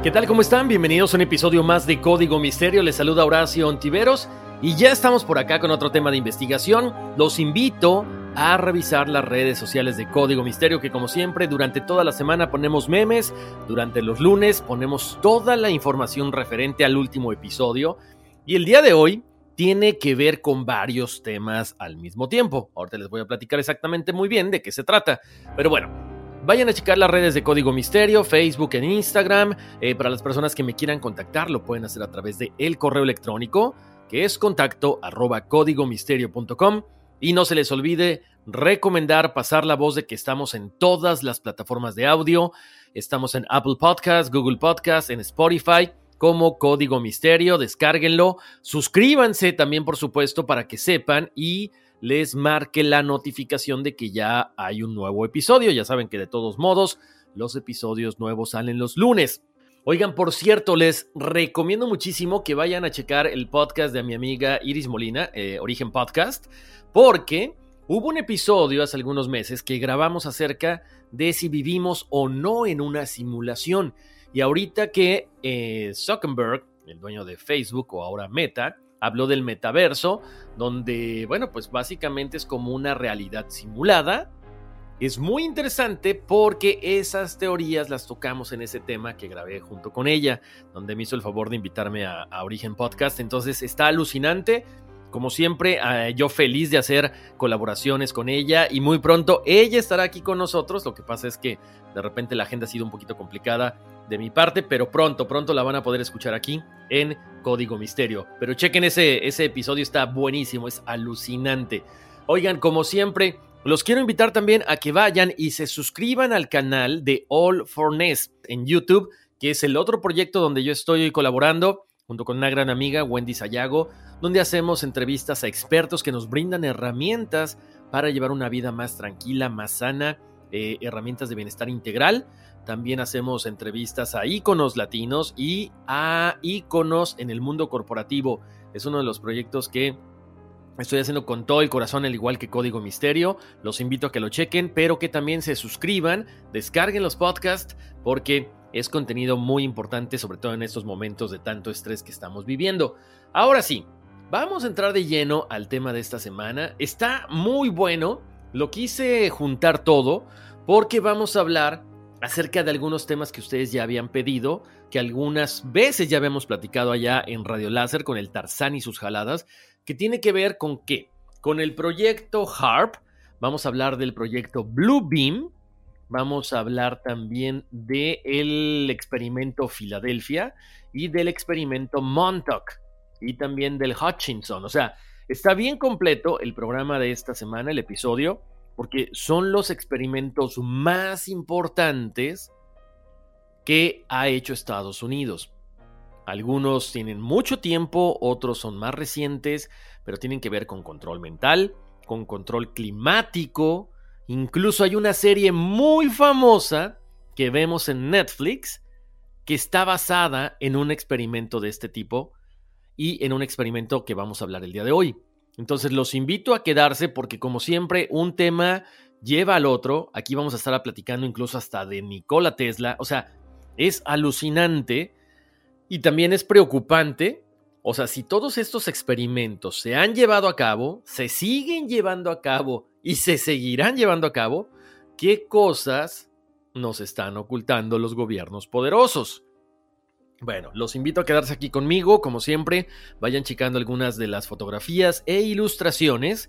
¿Qué tal? ¿Cómo están? Bienvenidos a un episodio más de Código Misterio. Les saluda Horacio Ontiveros y ya estamos por acá con otro tema de investigación. Los invito a revisar las redes sociales de Código Misterio, que como siempre durante toda la semana ponemos memes, durante los lunes ponemos toda la información referente al último episodio y el día de hoy tiene que ver con varios temas al mismo tiempo. Ahorita les voy a platicar exactamente muy bien de qué se trata, pero bueno, Vayan a checar las redes de Código Misterio, Facebook e Instagram. Eh, para las personas que me quieran contactar, lo pueden hacer a través de el correo electrónico, que es contacto arroba códigomisterio.com. Y no se les olvide recomendar pasar la voz de que estamos en todas las plataformas de audio. Estamos en Apple Podcast, Google Podcast, en Spotify como Código Misterio. Descárguenlo. Suscríbanse también, por supuesto, para que sepan y les marque la notificación de que ya hay un nuevo episodio. Ya saben que de todos modos los episodios nuevos salen los lunes. Oigan, por cierto, les recomiendo muchísimo que vayan a checar el podcast de mi amiga Iris Molina, eh, Origen Podcast, porque hubo un episodio hace algunos meses que grabamos acerca de si vivimos o no en una simulación. Y ahorita que eh, Zuckerberg, el dueño de Facebook o ahora Meta, habló del metaverso, donde, bueno, pues básicamente es como una realidad simulada. Es muy interesante porque esas teorías las tocamos en ese tema que grabé junto con ella, donde me hizo el favor de invitarme a, Origen Podcast. Entonces está alucinante. Como siempre, eh, yo feliz de hacer colaboraciones con ella y muy pronto ella estará aquí con nosotros. Lo que pasa es que de repente la agenda ha sido un poquito complicada de mi parte, pero pronto, pronto la van a poder escuchar aquí en Código Misterio. Pero chequen ese, ese episodio, está buenísimo, es alucinante. Oigan, como siempre, los quiero invitar también a que vayan y se suscriban al canal de All for Ness en YouTube, que es el otro proyecto donde yo estoy colaborando junto con una gran amiga, Wendy Sayago, donde hacemos entrevistas a expertos que nos brindan herramientas para llevar una vida más tranquila, más sana, eh, herramientas de bienestar integral también hacemos entrevistas a íconos latinos y a íconos en el mundo corporativo. Es uno de los proyectos que estoy haciendo con todo el corazón, al igual que Código Misterio. Los invito a que lo chequen, pero que también se suscriban, descarguen los podcasts, porque es contenido muy importante, sobre todo en estos momentos de tanto estrés que estamos viviendo. Ahora sí, vamos a entrar de lleno al tema de esta semana. Está muy bueno, lo quise juntar todo, porque vamos a hablar acerca de algunos temas que ustedes ya habían pedido, que algunas veces ya habíamos platicado allá en Radio Láser con el Tarzán y sus jaladas, que tiene que ver con qué? Con el proyecto HARP, vamos a hablar del proyecto Blue Beam, vamos a hablar también del experimento Filadelfia y del experimento Montauk y también del Hutchinson. O sea, está bien completo el programa de esta semana, el episodio porque son los experimentos más importantes que ha hecho Estados Unidos. Algunos tienen mucho tiempo, otros son más recientes, pero tienen que ver con control mental, con control climático. Incluso hay una serie muy famosa que vemos en Netflix que está basada en un experimento de este tipo y en un experimento que vamos a hablar el día de hoy. Entonces los invito a quedarse porque como siempre un tema lleva al otro. Aquí vamos a estar platicando incluso hasta de Nikola Tesla. O sea, es alucinante y también es preocupante. O sea, si todos estos experimentos se han llevado a cabo, se siguen llevando a cabo y se seguirán llevando a cabo, ¿qué cosas nos están ocultando los gobiernos poderosos? Bueno, los invito a quedarse aquí conmigo, como siempre, vayan checando algunas de las fotografías e ilustraciones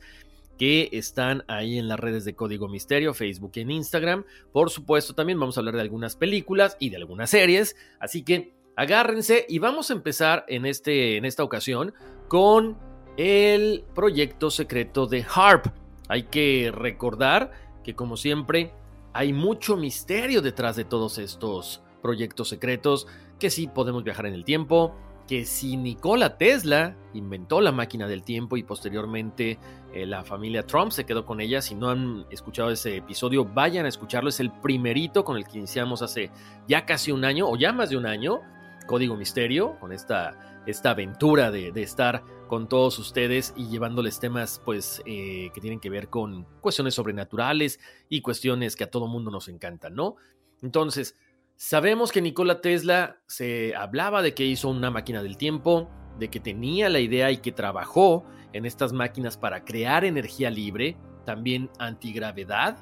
que están ahí en las redes de Código Misterio, Facebook y Instagram. Por supuesto, también vamos a hablar de algunas películas y de algunas series, así que agárrense y vamos a empezar en, este, en esta ocasión con el proyecto secreto de HARP. Hay que recordar que como siempre hay mucho misterio detrás de todos estos proyectos secretos, que sí podemos viajar en el tiempo, que si Nikola Tesla inventó la máquina del tiempo y posteriormente eh, la familia Trump se quedó con ella, si no han escuchado ese episodio, vayan a escucharlo, es el primerito con el que iniciamos hace ya casi un año o ya más de un año, Código Misterio, con esta, esta aventura de, estar con todos ustedes y llevándoles temas pues eh, que tienen que ver con cuestiones sobrenaturales y cuestiones que a todo mundo nos encantan, ¿no? Entonces, Sabemos que Nikola Tesla se hablaba de que hizo una máquina del tiempo, de que tenía la idea y que trabajó en estas máquinas para crear energía libre, también antigravedad,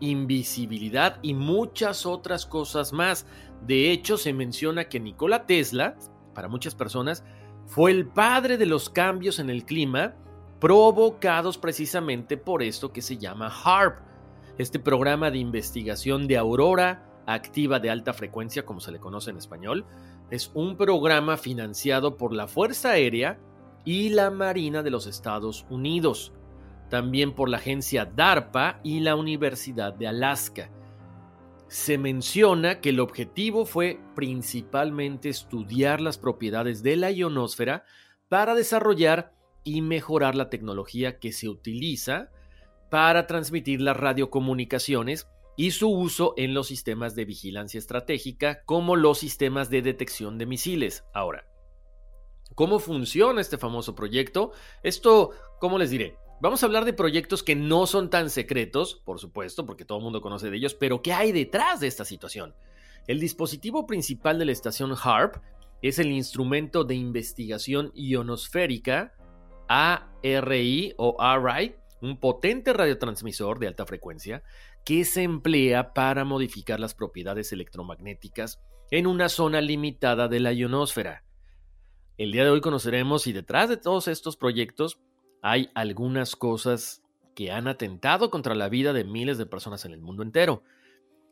invisibilidad y muchas otras cosas más. De hecho, se menciona que Nikola Tesla, para muchas personas, fue el padre de los cambios en el clima provocados precisamente por esto que se llama HARP, este programa de investigación de aurora activa de alta frecuencia, como se le conoce en español, es un programa financiado por la Fuerza Aérea y la Marina de los Estados Unidos, también por la agencia DARPA y la Universidad de Alaska. Se menciona que el objetivo fue principalmente estudiar las propiedades de la ionosfera para desarrollar y mejorar la tecnología que se utiliza para transmitir las radiocomunicaciones y su uso en los sistemas de vigilancia estratégica como los sistemas de detección de misiles. Ahora, ¿cómo funciona este famoso proyecto? Esto, ¿cómo les diré? Vamos a hablar de proyectos que no son tan secretos, por supuesto, porque todo el mundo conoce de ellos, pero ¿qué hay detrás de esta situación? El dispositivo principal de la estación HARP es el instrumento de investigación ionosférica ARI o ARI, un potente radiotransmisor de alta frecuencia que se emplea para modificar las propiedades electromagnéticas en una zona limitada de la ionosfera. El día de hoy conoceremos si detrás de todos estos proyectos hay algunas cosas que han atentado contra la vida de miles de personas en el mundo entero.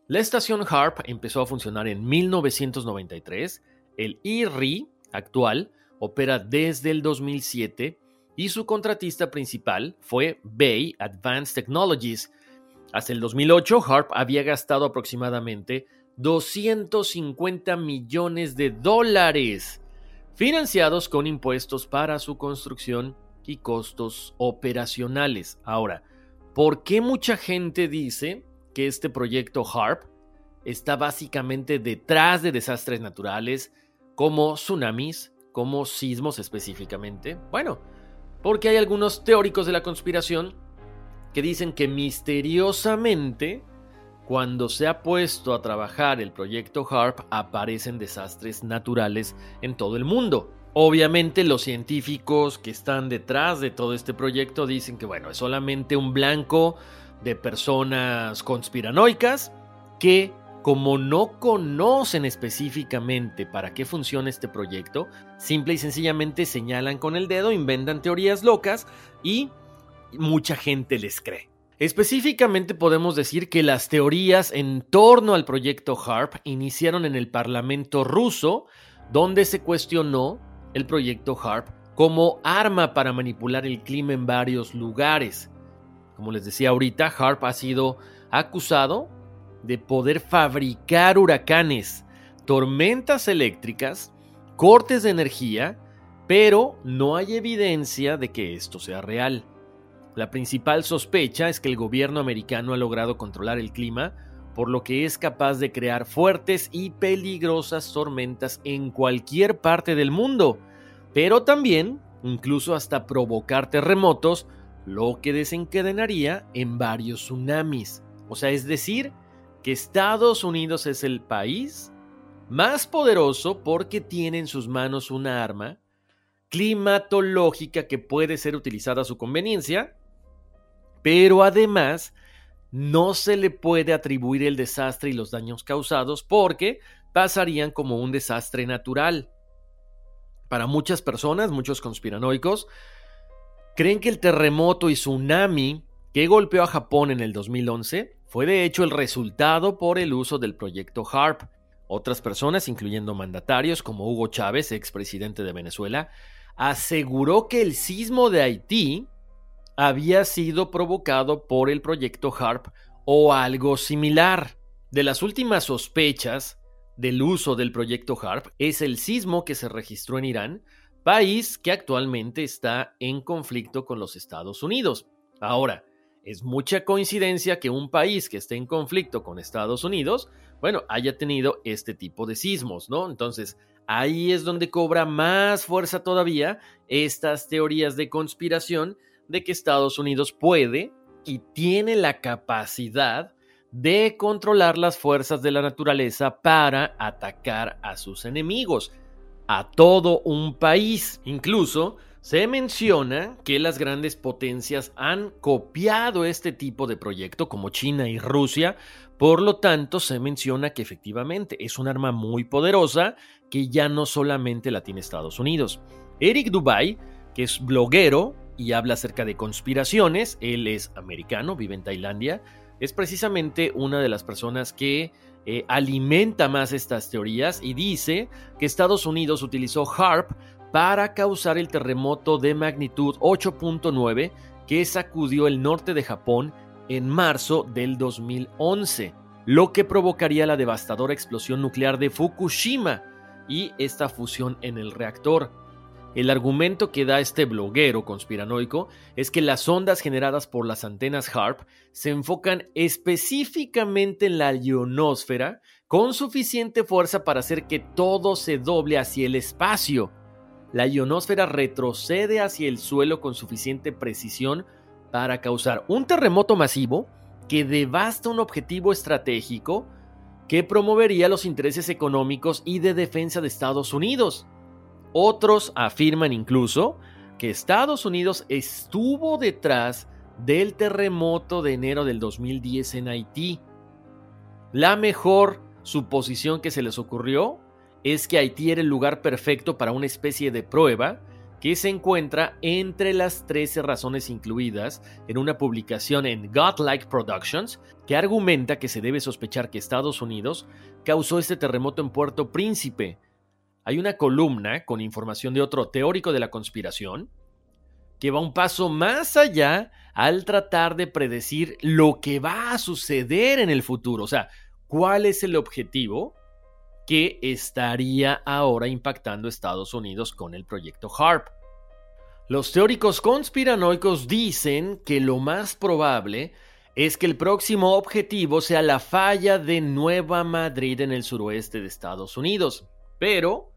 La estación HARP empezó a funcionar en 1993, el IRI actual opera desde el 2007 y su contratista principal fue Bay Advanced Technologies, hasta el 2008, Harp había gastado aproximadamente 250 millones de dólares, financiados con impuestos para su construcción y costos operacionales. Ahora, ¿por qué mucha gente dice que este proyecto HARP está básicamente detrás de desastres naturales como tsunamis, como sismos específicamente? Bueno, porque hay algunos teóricos de la conspiración que dicen que misteriosamente, cuando se ha puesto a trabajar el proyecto HARP, aparecen desastres naturales en todo el mundo. Obviamente los científicos que están detrás de todo este proyecto dicen que bueno, es solamente un blanco de personas conspiranoicas que como no conocen específicamente para qué funciona este proyecto, simple y sencillamente señalan con el dedo, inventan teorías locas y mucha gente les cree. Específicamente podemos decir que las teorías en torno al proyecto HARP iniciaron en el Parlamento ruso, donde se cuestionó el proyecto HARP como arma para manipular el clima en varios lugares. Como les decía ahorita, HARP ha sido acusado de poder fabricar huracanes, tormentas eléctricas, cortes de energía, pero no hay evidencia de que esto sea real. La principal sospecha es que el gobierno americano ha logrado controlar el clima, por lo que es capaz de crear fuertes y peligrosas tormentas en cualquier parte del mundo, pero también incluso hasta provocar terremotos, lo que desencadenaría en varios tsunamis. O sea, es decir, que Estados Unidos es el país más poderoso porque tiene en sus manos una arma climatológica que puede ser utilizada a su conveniencia, pero además no se le puede atribuir el desastre y los daños causados porque pasarían como un desastre natural. Para muchas personas, muchos conspiranoicos, creen que el terremoto y tsunami que golpeó a Japón en el 2011 fue de hecho el resultado por el uso del proyecto HARP. Otras personas, incluyendo mandatarios como Hugo Chávez, expresidente de Venezuela, aseguró que el sismo de Haití había sido provocado por el proyecto HARP o algo similar. De las últimas sospechas del uso del proyecto HARP es el sismo que se registró en Irán, país que actualmente está en conflicto con los Estados Unidos. Ahora, es mucha coincidencia que un país que esté en conflicto con Estados Unidos, bueno, haya tenido este tipo de sismos, ¿no? Entonces, ahí es donde cobra más fuerza todavía estas teorías de conspiración de que Estados Unidos puede y tiene la capacidad de controlar las fuerzas de la naturaleza para atacar a sus enemigos, a todo un país. Incluso se menciona que las grandes potencias han copiado este tipo de proyecto, como China y Rusia, por lo tanto se menciona que efectivamente es un arma muy poderosa que ya no solamente la tiene Estados Unidos. Eric Dubai, que es bloguero y habla acerca de conspiraciones, él es americano, vive en Tailandia, es precisamente una de las personas que eh, alimenta más estas teorías y dice que Estados Unidos utilizó HARP para causar el terremoto de magnitud 8.9 que sacudió el norte de Japón en marzo del 2011, lo que provocaría la devastadora explosión nuclear de Fukushima y esta fusión en el reactor. El argumento que da este bloguero conspiranoico es que las ondas generadas por las antenas HARP se enfocan específicamente en la ionosfera con suficiente fuerza para hacer que todo se doble hacia el espacio, la ionosfera retrocede hacia el suelo con suficiente precisión para causar un terremoto masivo que devasta un objetivo estratégico que promovería los intereses económicos y de defensa de Estados Unidos. Otros afirman incluso que Estados Unidos estuvo detrás del terremoto de enero del 2010 en Haití. La mejor suposición que se les ocurrió es que Haití era el lugar perfecto para una especie de prueba que se encuentra entre las 13 razones incluidas en una publicación en Godlike Productions que argumenta que se debe sospechar que Estados Unidos causó este terremoto en Puerto Príncipe. Hay una columna con información de otro teórico de la conspiración que va un paso más allá al tratar de predecir lo que va a suceder en el futuro. O sea, ¿cuál es el objetivo? que estaría ahora impactando Estados Unidos con el proyecto HARP. Los teóricos conspiranoicos dicen que lo más probable es que el próximo objetivo sea la falla de Nueva Madrid en el suroeste de Estados Unidos. Pero,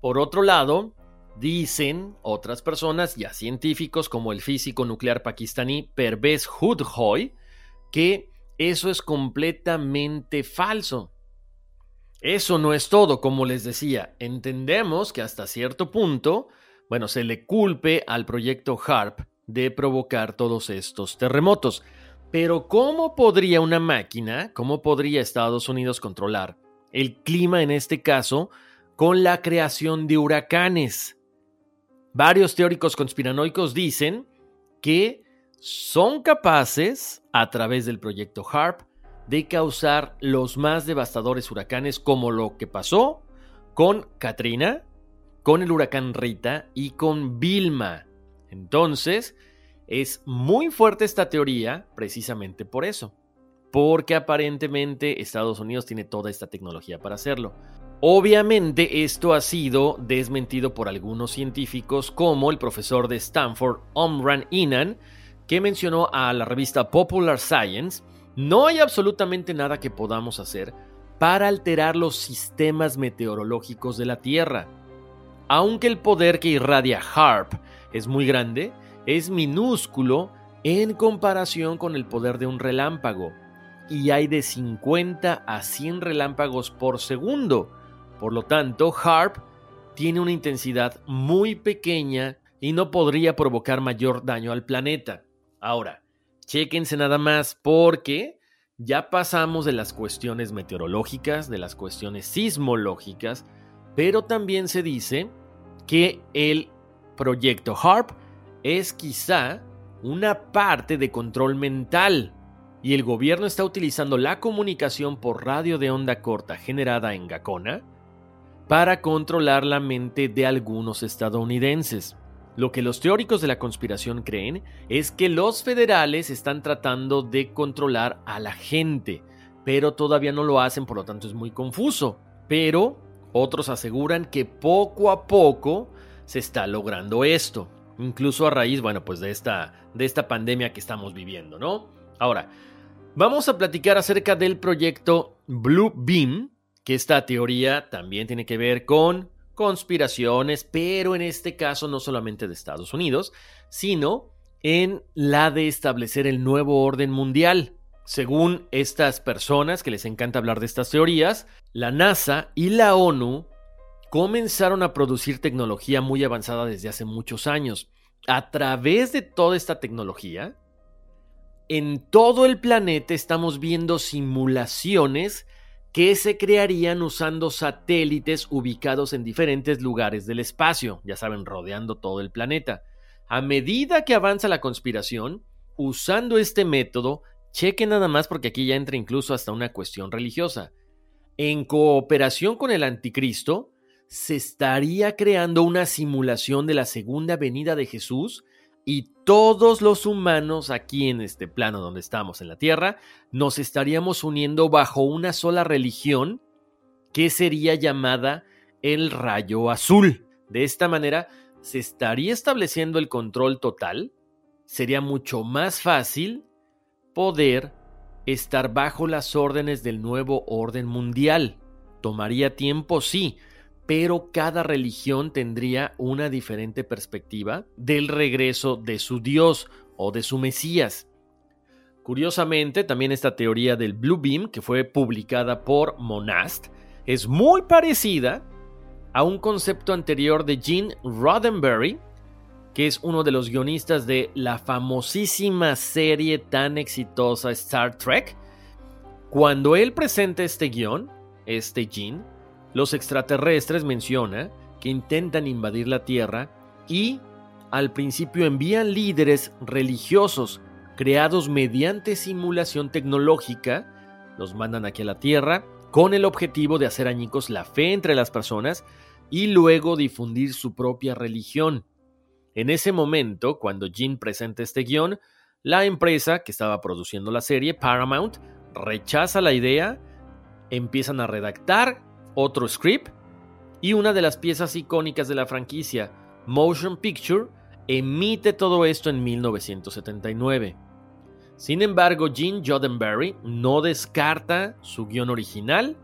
por otro lado, dicen otras personas, ya científicos como el físico nuclear pakistaní Pervez Hudhoy, que eso es completamente falso. Eso no es todo, como les decía, entendemos que hasta cierto punto, bueno, se le culpe al proyecto HARP de provocar todos estos terremotos. Pero ¿cómo podría una máquina, cómo podría Estados Unidos controlar el clima en este caso con la creación de huracanes? Varios teóricos conspiranoicos dicen que son capaces, a través del proyecto HARP, de causar los más devastadores huracanes como lo que pasó con Katrina, con el huracán Rita y con Vilma. Entonces, es muy fuerte esta teoría precisamente por eso, porque aparentemente Estados Unidos tiene toda esta tecnología para hacerlo. Obviamente esto ha sido desmentido por algunos científicos como el profesor de Stanford, Omran Inan, que mencionó a la revista Popular Science, no hay absolutamente nada que podamos hacer para alterar los sistemas meteorológicos de la Tierra. Aunque el poder que irradia HARP es muy grande, es minúsculo en comparación con el poder de un relámpago, y hay de 50 a 100 relámpagos por segundo. Por lo tanto, HARP tiene una intensidad muy pequeña y no podría provocar mayor daño al planeta. Ahora, chéquense nada más porque ya pasamos de las cuestiones meteorológicas, de las cuestiones sismológicas, pero también se dice que el proyecto HARP es quizá una parte de control mental y el gobierno está utilizando la comunicación por radio de onda corta generada en Gacona para controlar la mente de algunos estadounidenses. Lo que los teóricos de la conspiración creen es que los federales están tratando de controlar a la gente, pero todavía no lo hacen, por lo tanto es muy confuso. Pero otros aseguran que poco a poco se está logrando esto, incluso a raíz, bueno, pues de esta, de esta pandemia que estamos viviendo, ¿no? Ahora, vamos a platicar acerca del proyecto Blue Beam, que esta teoría también tiene que ver con conspiraciones, pero en este caso no solamente de Estados Unidos, sino en la de establecer el nuevo orden mundial. Según estas personas que les encanta hablar de estas teorías, la NASA y la ONU comenzaron a producir tecnología muy avanzada desde hace muchos años. A través de toda esta tecnología, en todo el planeta estamos viendo simulaciones que se crearían usando satélites ubicados en diferentes lugares del espacio, ya saben, rodeando todo el planeta. A medida que avanza la conspiración, usando este método, cheque nada más porque aquí ya entra incluso hasta una cuestión religiosa. En cooperación con el anticristo, se estaría creando una simulación de la segunda venida de Jesús y todos los humanos aquí en este plano donde estamos en la Tierra nos estaríamos uniendo bajo una sola religión que sería llamada el rayo azul. De esta manera se estaría estableciendo el control total, sería mucho más fácil poder estar bajo las órdenes del nuevo orden mundial. Tomaría tiempo, sí, pero cada religión tendría una diferente perspectiva del regreso de su Dios o de su Mesías. Curiosamente, también esta teoría del Blue Beam, que fue publicada por Monast, es muy parecida a un concepto anterior de Gene Roddenberry, que es uno de los guionistas de la famosísima serie tan exitosa Star Trek. Cuando él presenta este guion, este Gene, los extraterrestres menciona que intentan invadir la Tierra y al principio envían líderes religiosos creados mediante simulación tecnológica, los mandan aquí a la Tierra con el objetivo de hacer añicos la fe entre las personas y luego difundir su propia religión. En ese momento, cuando Gene presenta este guion, la empresa que estaba produciendo la serie, Paramount, rechaza la idea, empiezan a redactar otro script y una de las piezas icónicas de la franquicia, Motion Picture, emite todo esto en 1979. Sin embargo, Gene Roddenberry no descarta su guion original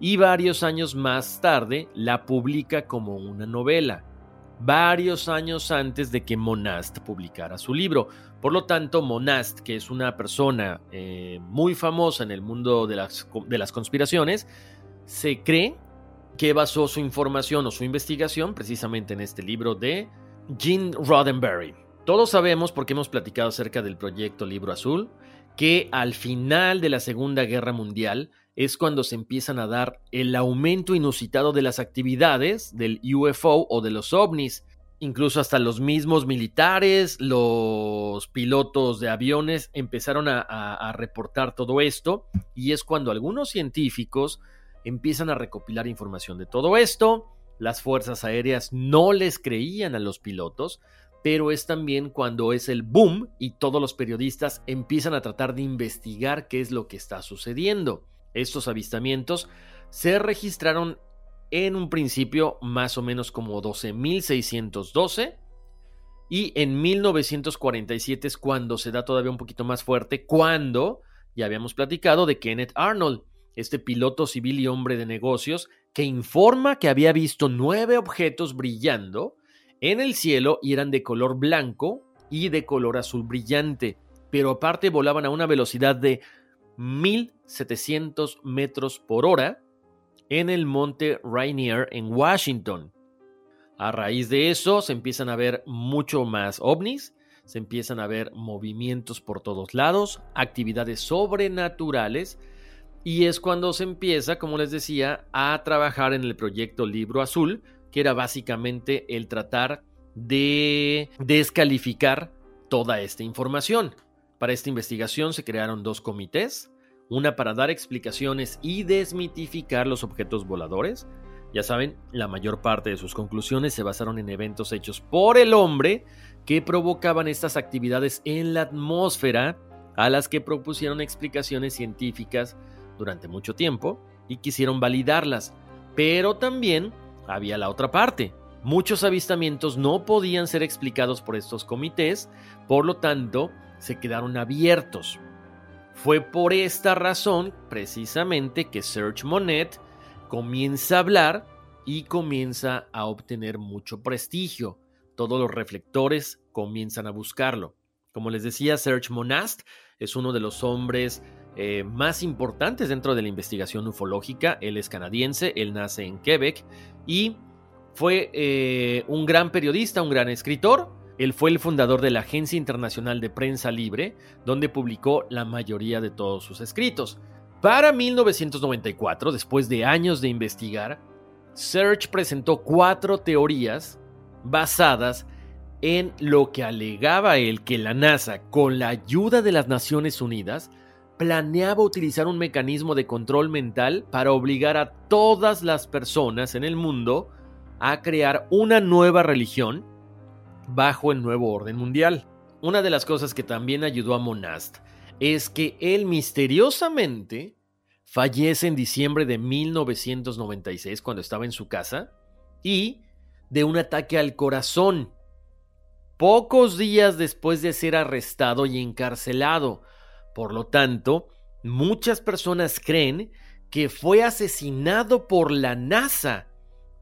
y varios años más tarde la publica como una novela, varios años antes de que Monast publicara su libro. Por lo tanto, Monast, que es una persona eh, muy famosa en el mundo de las, de las conspiraciones, se cree que basó su información o su investigación precisamente en este libro de Gene Roddenberry. Todos sabemos, porque hemos platicado acerca del proyecto Libro Azul, que al final de la Segunda Guerra Mundial es cuando se empiezan a dar el aumento inusitado de las actividades del UFO o de los ovnis. Incluso hasta los mismos militares, los pilotos de aviones empezaron a, a reportar todo esto y es cuando algunos científicos empiezan a recopilar información de todo esto. Las fuerzas aéreas no les creían a los pilotos, pero es también cuando es el boom y todos los periodistas empiezan a tratar de investigar qué es lo que está sucediendo. Estos avistamientos se registraron en un principio más o menos como 12.612 Y en 1947 es cuando se da todavía un poquito más fuerte, cuando ya habíamos platicado de Kenneth Arnold, este piloto civil y hombre de negocios que informa que había visto nueve objetos brillando en el cielo y eran de color blanco y de color azul brillante, pero aparte volaban a una velocidad de 1700 metros por hora en el monte Rainier en Washington. A raíz de eso se empiezan a ver mucho más ovnis, se empiezan a ver movimientos por todos lados, actividades sobrenaturales, y es cuando se empieza, como les decía, a trabajar en el proyecto Libro Azul, que era básicamente el tratar de descalificar toda esta información. Para esta investigación se crearon dos comités, una para dar explicaciones y desmitificar los objetos voladores, ya saben, la mayor parte de sus conclusiones se basaron en eventos hechos por el hombre que provocaban estas actividades en la atmósfera, a las que propusieron explicaciones científicas durante mucho tiempo y quisieron validarlas. Pero también había la otra parte. Muchos avistamientos no podían ser explicados por estos comités, por lo tanto, se quedaron abiertos. Fue por esta razón, precisamente, que Serge Monet comienza a hablar y comienza a obtener mucho prestigio. Todos los reflectores comienzan a buscarlo. Como les decía, Serge Monast es uno de los hombres eh, más importantes dentro de la investigación ufológica. Él es canadiense, él nace en Quebec y fue eh, un gran periodista, un gran escritor. Él fue el fundador de la Agencia Internacional de Prensa Libre, donde publicó la mayoría de todos sus escritos. Para 1994, después de años de investigar, Search presentó cuatro teorías basadas en lo que alegaba él que la NASA, con la ayuda de las Naciones Unidas, planeaba utilizar un mecanismo de control mental para obligar a todas las personas en el mundo a crear una nueva religión bajo el nuevo orden mundial. Una de las cosas que también ayudó a Monast es que él misteriosamente fallece en diciembre de 1996 cuando estaba en su casa y de un ataque al corazón, pocos días después de ser arrestado y encarcelado. Por lo tanto, muchas personas creen que fue asesinado por la NASA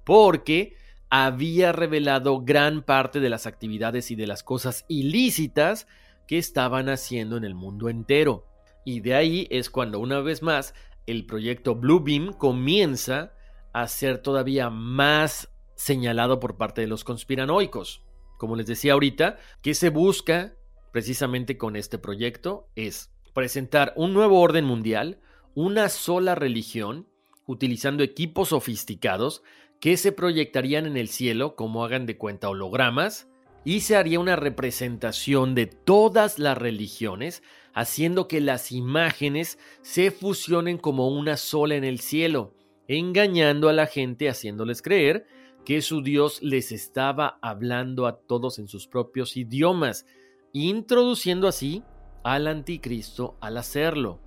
porque había revelado gran parte de las actividades y de las cosas ilícitas que estaban haciendo en el mundo entero. Y de ahí es cuando una vez más el proyecto Bluebeam comienza a ser todavía más señalado por parte de los conspiranoicos. Como les decía ahorita, ¿qué se busca precisamente con este proyecto? Es presentar un nuevo orden mundial, una sola religión, utilizando equipos sofisticados que se proyectarían en el cielo como hagan de cuenta hologramas, y se haría una representación de todas las religiones, haciendo que las imágenes se fusionen como una sola en el cielo, engañando a la gente haciéndoles creer que su Dios les estaba hablando a todos en sus propios idiomas, introduciendo así al anticristo al hacerlo.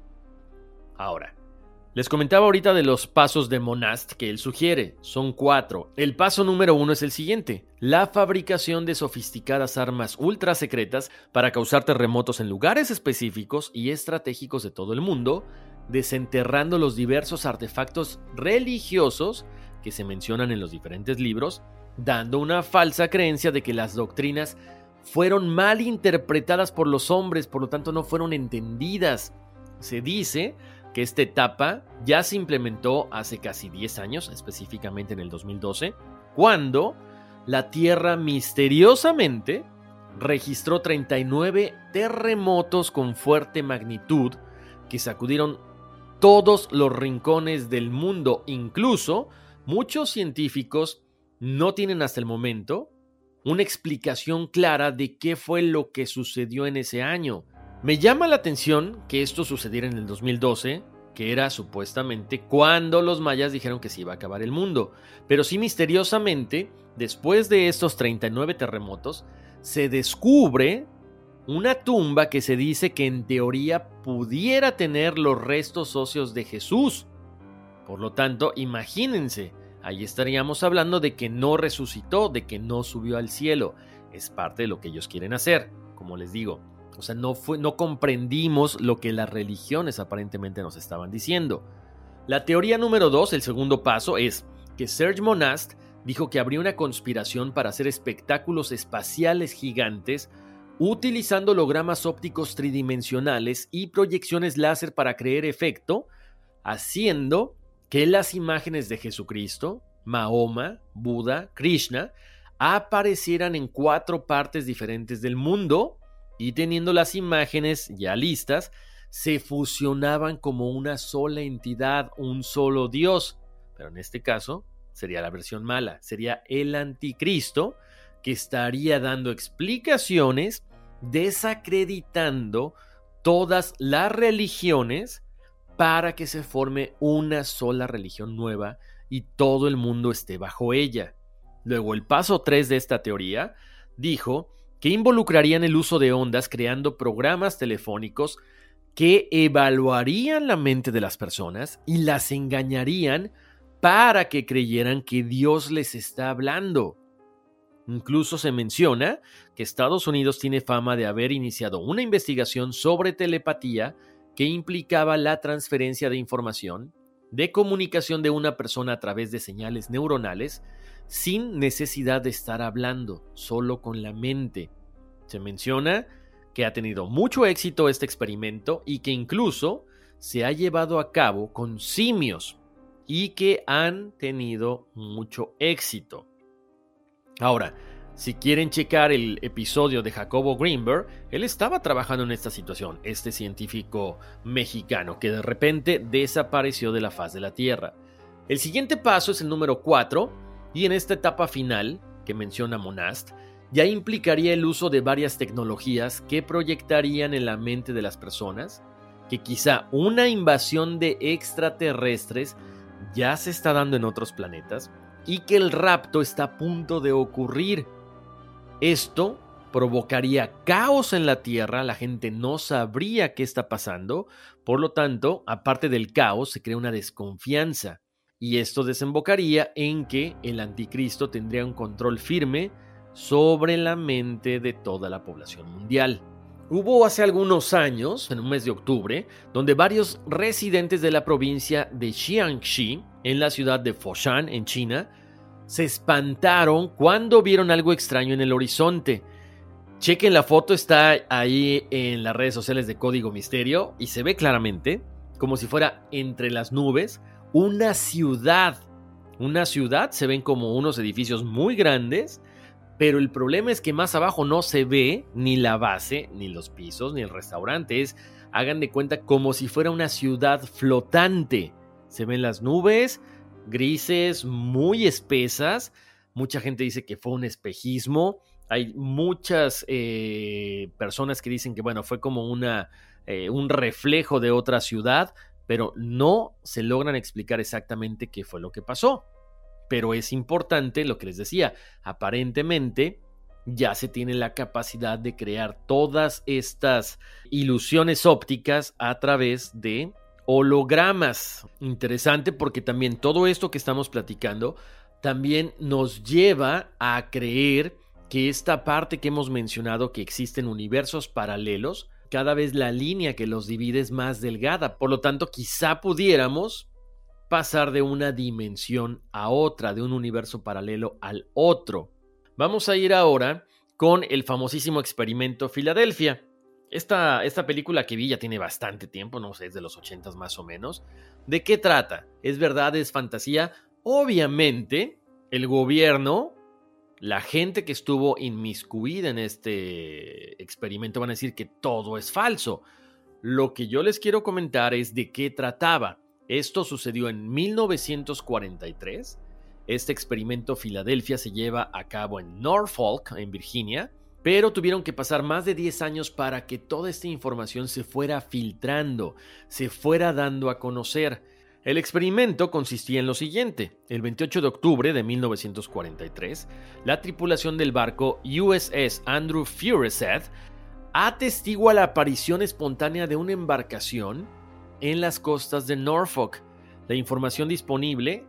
Ahora, les comentaba ahorita de los pasos de Monast que él sugiere. Son cuatro. El paso número uno es el siguiente. La fabricación de sofisticadas armas ultra secretas para causar terremotos en lugares específicos y estratégicos de todo el mundo, desenterrando los diversos artefactos religiosos que se mencionan en los diferentes libros, dando una falsa creencia de que las doctrinas fueron mal interpretadas por los hombres, por lo tanto no fueron entendidas. Se dice que esta etapa ya se implementó hace casi 10 años, específicamente en el 2012, cuando la Tierra misteriosamente registró 39 terremotos con fuerte magnitud que sacudieron todos los rincones del mundo. Incluso muchos científicos no tienen hasta el momento una explicación clara de qué fue lo que sucedió en ese año. Me llama la atención que esto sucediera en el 2012, que era supuestamente cuando los mayas dijeron que se iba a acabar el mundo. Pero sí misteriosamente, después de estos 39 terremotos, se descubre una tumba que se dice que en teoría pudiera tener los restos óseos de Jesús. Por lo tanto, imagínense, ahí estaríamos hablando de que no resucitó, de que no subió al cielo. es parte de lo que ellos quieren hacer, como les digo. O sea, no, fue, no comprendimos lo que las religiones aparentemente nos estaban diciendo. La teoría número dos, el segundo paso, es que Serge Monast dijo que habría una conspiración para hacer espectáculos espaciales gigantes utilizando hologramas ópticos tridimensionales y proyecciones láser para crear efecto, haciendo que las imágenes de Jesucristo, Mahoma, Buda, Krishna, aparecieran en cuatro partes diferentes del mundo y teniendo las imágenes ya listas, se fusionaban como una sola entidad, un solo Dios. Pero en este caso sería la versión mala, sería el anticristo que estaría dando explicaciones desacreditando todas las religiones para que se forme una sola religión nueva y todo el mundo esté bajo ella. Luego, el paso 3 de esta teoría dijo que involucrarían el uso de ondas creando programas telefónicos que evaluarían la mente de las personas y las engañarían para que creyeran que Dios les está hablando. Incluso se menciona que Estados Unidos tiene fama de haber iniciado una investigación sobre telepatía que implicaba la transferencia de información, de comunicación de una persona a través de señales neuronales, sin necesidad de estar hablando, solo con la mente. Se menciona que ha tenido mucho éxito este experimento y que incluso se ha llevado a cabo con simios y que han tenido mucho éxito. Ahora, si quieren checar el episodio de Jacobo Greenberg, él estaba trabajando en esta situación, este científico mexicano que de repente desapareció de la faz de la Tierra. El siguiente paso es el número 4 y en esta etapa final que menciona Monast, ya implicaría el uso de varias tecnologías que proyectarían en la mente de las personas que quizá una invasión de extraterrestres ya se está dando en otros planetas y que el rapto está a punto de ocurrir. Esto provocaría caos en la Tierra, la gente no sabría qué está pasando, por lo tanto, aparte del caos, se crea una desconfianza. Y esto desembocaría en que el anticristo tendría un control firme sobre la mente de toda la población mundial. Hubo hace algunos años, en un mes de octubre, donde varios residentes de la provincia de Jiangxi, en la ciudad de Foshan, en China, se espantaron cuando vieron algo extraño en el horizonte. Chequen la foto, está ahí en las redes sociales de Código Misterio y se ve claramente, como si fuera entre las nubes, una ciudad. Una ciudad, se ven como unos edificios muy grandes pero el problema es que más abajo no se ve ni la base, ni los pisos, ni el restaurante. Es, hagan de cuenta, como si fuera una ciudad flotante. Se ven las nubes, grises, muy espesas. Mucha gente dice que fue un espejismo. Hay muchas eh, personas que dicen que, bueno, fue como una, eh, un reflejo de otra ciudad, pero no se logran explicar exactamente qué fue lo que pasó. Pero es importante lo que les decía, aparentemente ya se tiene la capacidad de crear todas estas ilusiones ópticas a través de hologramas. Interesante porque también todo esto que estamos platicando también nos lleva a creer que esta parte que hemos mencionado que existen universos paralelos, cada vez la línea que los divide es más delgada. Por lo tanto, quizá pudiéramos pasar de una dimensión a otra, de un universo paralelo al otro. Vamos a ir ahora con el famosísimo experimento Filadelfia. Esta, esta película que vi ya tiene bastante tiempo, no sé, es de los 80 más o menos. ¿De qué trata? ¿Es verdad? ¿Es fantasía? Obviamente, el gobierno, la gente que estuvo inmiscuida en este experimento van a decir que todo es falso. Lo que yo les quiero comentar es de qué trataba. Esto sucedió en 1943. Este experimento Filadelfia se lleva a cabo en Norfolk, en Virginia, pero tuvieron que pasar más de 10 años para que toda esta información se fuera filtrando, se fuera dando a conocer. El experimento consistía en lo siguiente. El 28 de octubre de 1943, la tripulación del barco USS Andrew Furuseth atestigua la aparición espontánea de una embarcación en las costas de Norfolk. La información disponible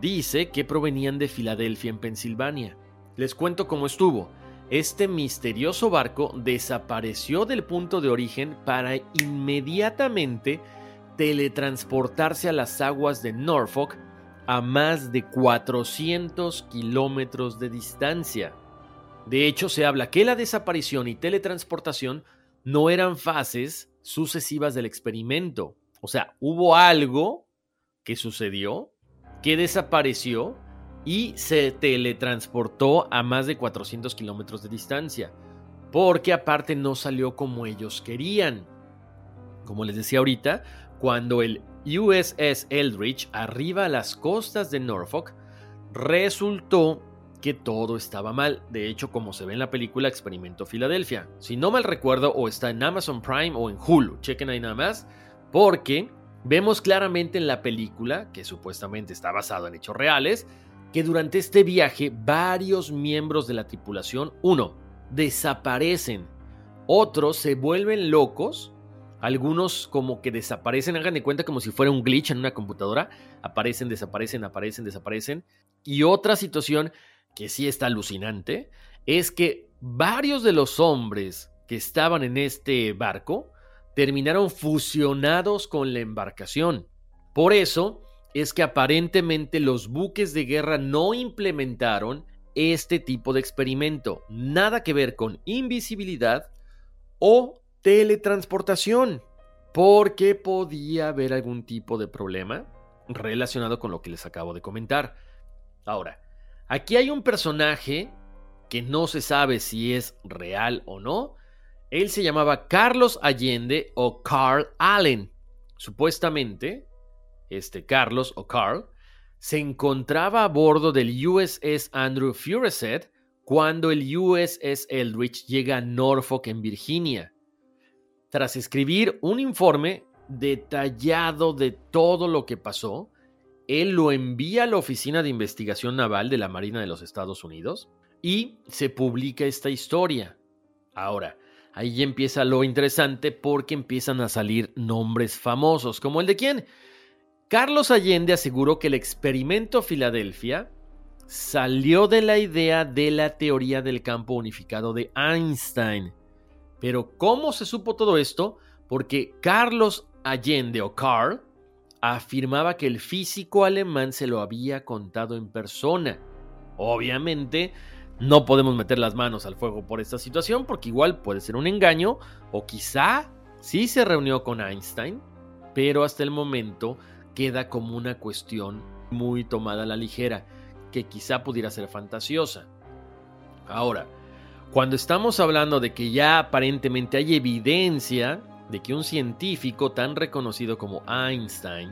dice que provenían de Filadelfia, en Pensilvania. Les cuento cómo estuvo. Este misterioso barco desapareció del punto de origen para inmediatamente teletransportarse a las aguas de Norfolk a más de 400 kilómetros de distancia. De hecho, se habla que la desaparición y teletransportación no eran fases sucesivas del experimento. O sea, hubo algo que sucedió, que desapareció y se teletransportó a más de 400 kilómetros de distancia, porque aparte no salió como ellos querían. Como les decía ahorita, cuando el USS Eldridge arriba a las costas de Norfolk, resultó que todo estaba mal. De hecho, como se ve en la película Experimento Filadelfia. Si no mal recuerdo, o está en Amazon Prime o en Hulu. Chequen ahí nada más. Porque vemos claramente en la película, que supuestamente está basado en hechos reales, que durante este viaje varios miembros de la tripulación, uno, desaparecen, otros se vuelven locos, algunos como que desaparecen, hagan de cuenta como si fuera un glitch en una computadora, aparecen, desaparecen, aparecen, desaparecen. Y otra situación que sí está alucinante es que varios de los hombres que estaban en este barco terminaron fusionados con la embarcación. Por eso, es que aparentemente los buques de guerra no implementaron este tipo de experimento. Nada que ver con invisibilidad o teletransportación. Porque podía haber algún tipo de problema relacionado con lo que les acabo de comentar. Ahora, aquí hay un personaje que no se sabe si es real o no. Él se llamaba Carlos Allende o Carl Allen. Supuestamente, este Carlos o Carl, se encontraba a bordo del USS Andrew Furuseth cuando el USS Eldridge llega a Norfolk en Virginia. Tras escribir un informe detallado de todo lo que pasó, él lo envía a la Oficina de Investigación Naval de la Marina de los Estados Unidos y se publica esta historia. Ahora, ahí empieza lo interesante porque empiezan a salir nombres famosos, como el de quién? Carlos Allende aseguró que el experimento Filadelfia salió de la idea de la teoría del campo unificado de Einstein. Pero ¿cómo se supo todo esto? Porque Carlos Allende o Carl afirmaba que el físico alemán se lo había contado en persona. Obviamente, no podemos meter las manos al fuego por esta situación porque igual puede ser un engaño o quizá sí se reunió con Einstein, pero hasta el momento queda como una cuestión muy tomada a la ligera, que quizá pudiera ser fantasiosa. Ahora, cuando estamos hablando de que ya aparentemente hay evidencia de que un científico tan reconocido como Einstein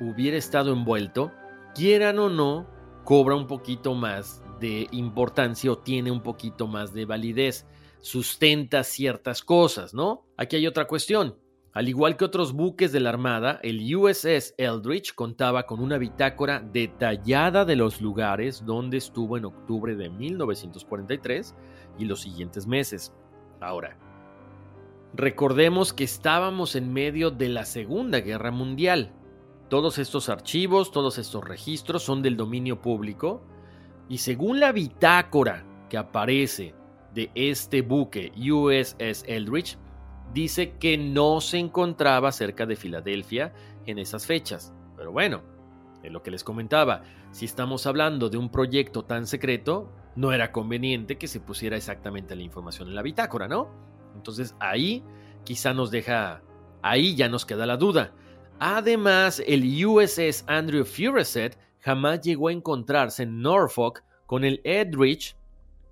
hubiera estado envuelto, quieran o no, cobra un poquito más de importancia o tiene un poquito más de validez, sustenta ciertas cosas, ¿no? Aquí hay otra cuestión. Al igual que otros buques de la Armada, el USS Eldridge contaba con una bitácora detallada de los lugares donde estuvo en octubre de 1943 y los siguientes meses. Ahora, recordemos que estábamos en medio de la Segunda Guerra Mundial. Todos estos archivos, todos estos registros son del dominio público y según la bitácora que aparece de este buque USS Eldridge, dice que no se encontraba cerca de Filadelfia en esas fechas. Pero bueno, en lo que les comentaba, si estamos hablando de un proyecto tan secreto, no era conveniente que se pusiera exactamente la información en la bitácora, ¿no? Entonces ahí quizá nos deja, ahí ya nos queda la duda. Además, el USS Andrew Furuseth jamás llegó a encontrarse en Norfolk con el Eldridge,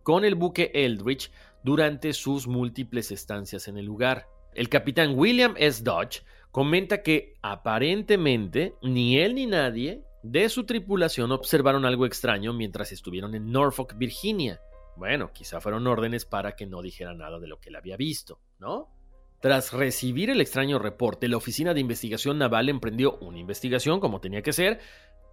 con el buque Eldridge, durante sus múltiples estancias en el lugar. El capitán William S. Dodge comenta que aparentemente ni él ni nadie de su tripulación observaron algo extraño mientras estuvieron en Norfolk, Virginia. Bueno, quizá fueron órdenes para que no dijera nada de lo que él había visto, ¿no? Tras recibir el extraño reporte, la Oficina de Investigación Naval emprendió una investigación como tenía que ser,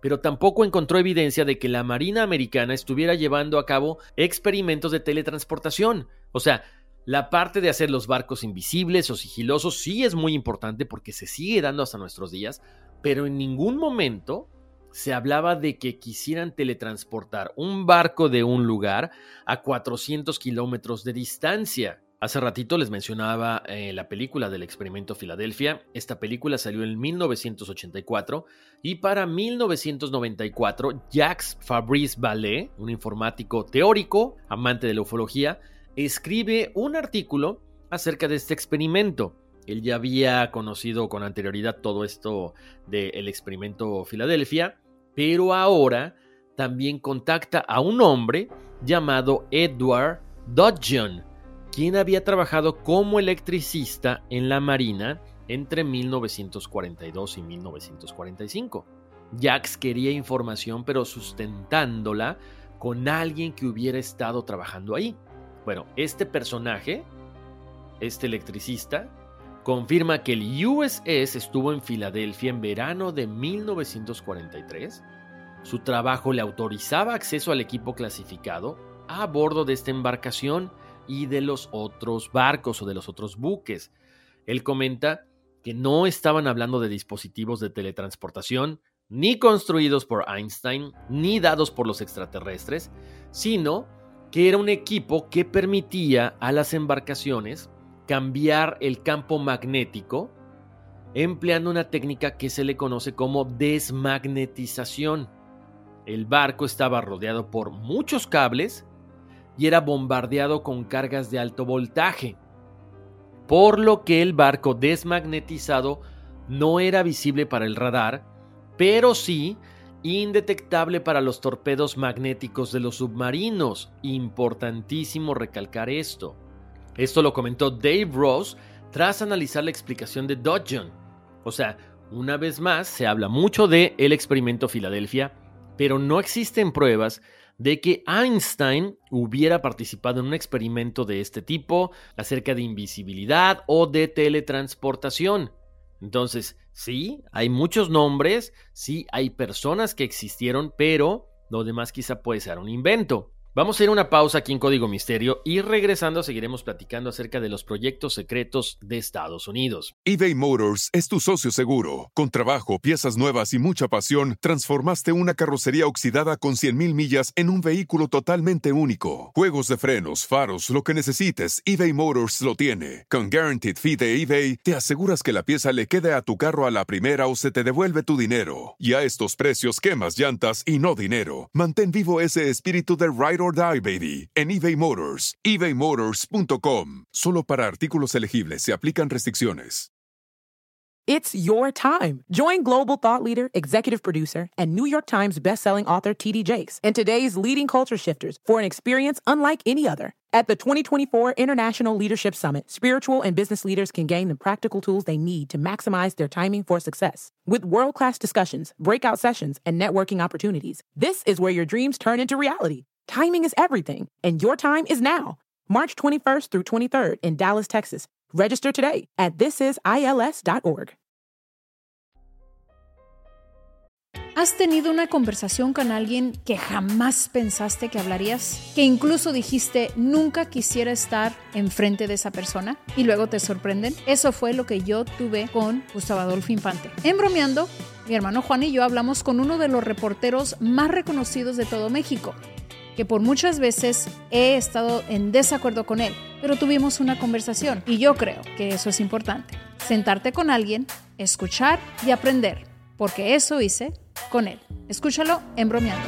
pero tampoco encontró evidencia de que la Marina Americana estuviera llevando a cabo experimentos de teletransportación. O sea, la parte de hacer los barcos invisibles o sigilosos sí es muy importante porque se sigue dando hasta nuestros días, pero en ningún momento se hablaba de que quisieran teletransportar un barco de un lugar a 400 kilómetros de distancia. Hace ratito les mencionaba eh, la película del experimento Filadelfia. Esta película salió en 1984 y para 1994 Jacques Fabrice Vallée, un informático teórico, amante de la ufología, escribe un artículo acerca de este experimento. Él ya había conocido con anterioridad todo esto del experimento Filadelfia, pero ahora también contacta a un hombre llamado Edward Dodgeon quien había trabajado como electricista en la Marina entre 1942 y 1945. Jax quería información pero sustentándola con alguien que hubiera estado trabajando ahí. Bueno, este personaje, este electricista, confirma que el USS estuvo en Filadelfia en verano de 1943. Su trabajo le autorizaba acceso al equipo clasificado a bordo de esta embarcación y de los otros barcos o de los otros buques. Él comenta que no estaban hablando de dispositivos de teletransportación, ni construidos por Einstein, ni dados por los extraterrestres, sino que era un equipo que permitía a las embarcaciones cambiar el campo magnético empleando una técnica que se le conoce como desmagnetización. El barco estaba rodeado por muchos cables y era bombardeado con cargas de alto voltaje, por lo que el barco desmagnetizado no era visible para el radar, pero sí indetectable para los torpedos magnéticos de los submarinos. Importantísimo recalcar esto. Esto lo comentó Dave Ross tras analizar la explicación de Dodgeon. O sea, una vez más se habla mucho de el experimento Filadelfia, pero no existen pruebas de que Einstein hubiera participado en un experimento de este tipo acerca de invisibilidad o de teletransportación. Entonces, sí, hay muchos nombres, sí, hay personas que existieron, pero lo demás quizá puede ser un invento. Vamos a ir a una pausa aquí en Código Misterio y regresando seguiremos platicando acerca de los proyectos secretos de Estados Unidos. eBay Motors es tu socio seguro. Con trabajo, piezas nuevas y mucha pasión, transformaste una carrocería oxidada con 100.000 millas en un vehículo totalmente único. Juegos de frenos, faros, lo que necesites, eBay Motors lo tiene. Con Guaranteed Fee de eBay, te aseguras que la pieza le quede a tu carro a la primera o se te devuelve tu dinero. Y a estos precios, quemas llantas y no dinero. Mantén vivo ese espíritu de Ride or Die, baby, en eBay Motors, ebaymotors.com. Solo para artículos elegibles se aplican restricciones. It's your time. Join global thought leader, executive producer, and New York Times bestselling author TD Jakes and today's leading culture shifters for an experience unlike any other. At the 2024 International Leadership Summit, spiritual and business leaders can gain the practical tools they need to maximize their timing for success. With world class discussions, breakout sessions, and networking opportunities, this is where your dreams turn into reality. Timing is everything, and your time is now. March 21st through 23rd in Dallas, Texas. Register today at thisisils.org. ¿Has tenido una conversación con alguien que jamás pensaste que hablarías? Que incluso dijiste nunca quisiera estar enfrente de esa persona y luego te sorprenden? Eso fue lo que yo tuve con Gustavo Adolfo Infante. En bromeando, mi hermano Juan y yo hablamos con uno de los reporteros más reconocidos de todo México que por muchas veces he estado en desacuerdo con él, pero tuvimos una conversación y yo creo que eso es importante. Sentarte con alguien, escuchar y aprender, porque eso hice con él. Escúchalo en bromeando.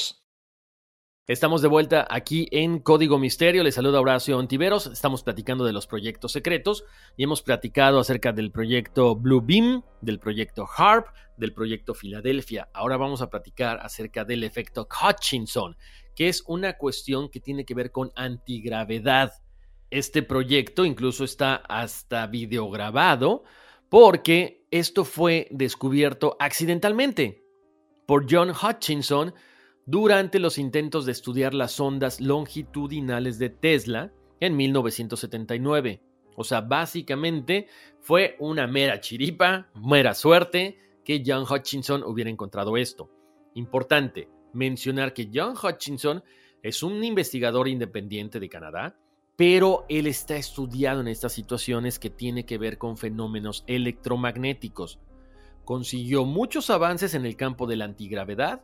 Estamos de vuelta aquí en Código Misterio. Les saluda Horacio Ontiveros. Estamos platicando de los proyectos secretos y hemos platicado acerca del proyecto Blue Beam, del proyecto HARP, del proyecto Filadelfia. Ahora vamos a platicar acerca del efecto Hutchinson, que es una cuestión que tiene que ver con antigravedad. Este proyecto incluso está hasta videograbado porque esto fue descubierto accidentalmente por John Hutchinson durante los intentos de estudiar las ondas longitudinales de Tesla en 1979. O sea, básicamente fue una mera chiripa, mera suerte que John Hutchinson hubiera encontrado esto. Importante mencionar que John Hutchinson es un investigador independiente de Canadá pero él está estudiado en estas situaciones que tiene que ver con fenómenos electromagnéticos. Consiguió muchos avances en el campo de la antigravedad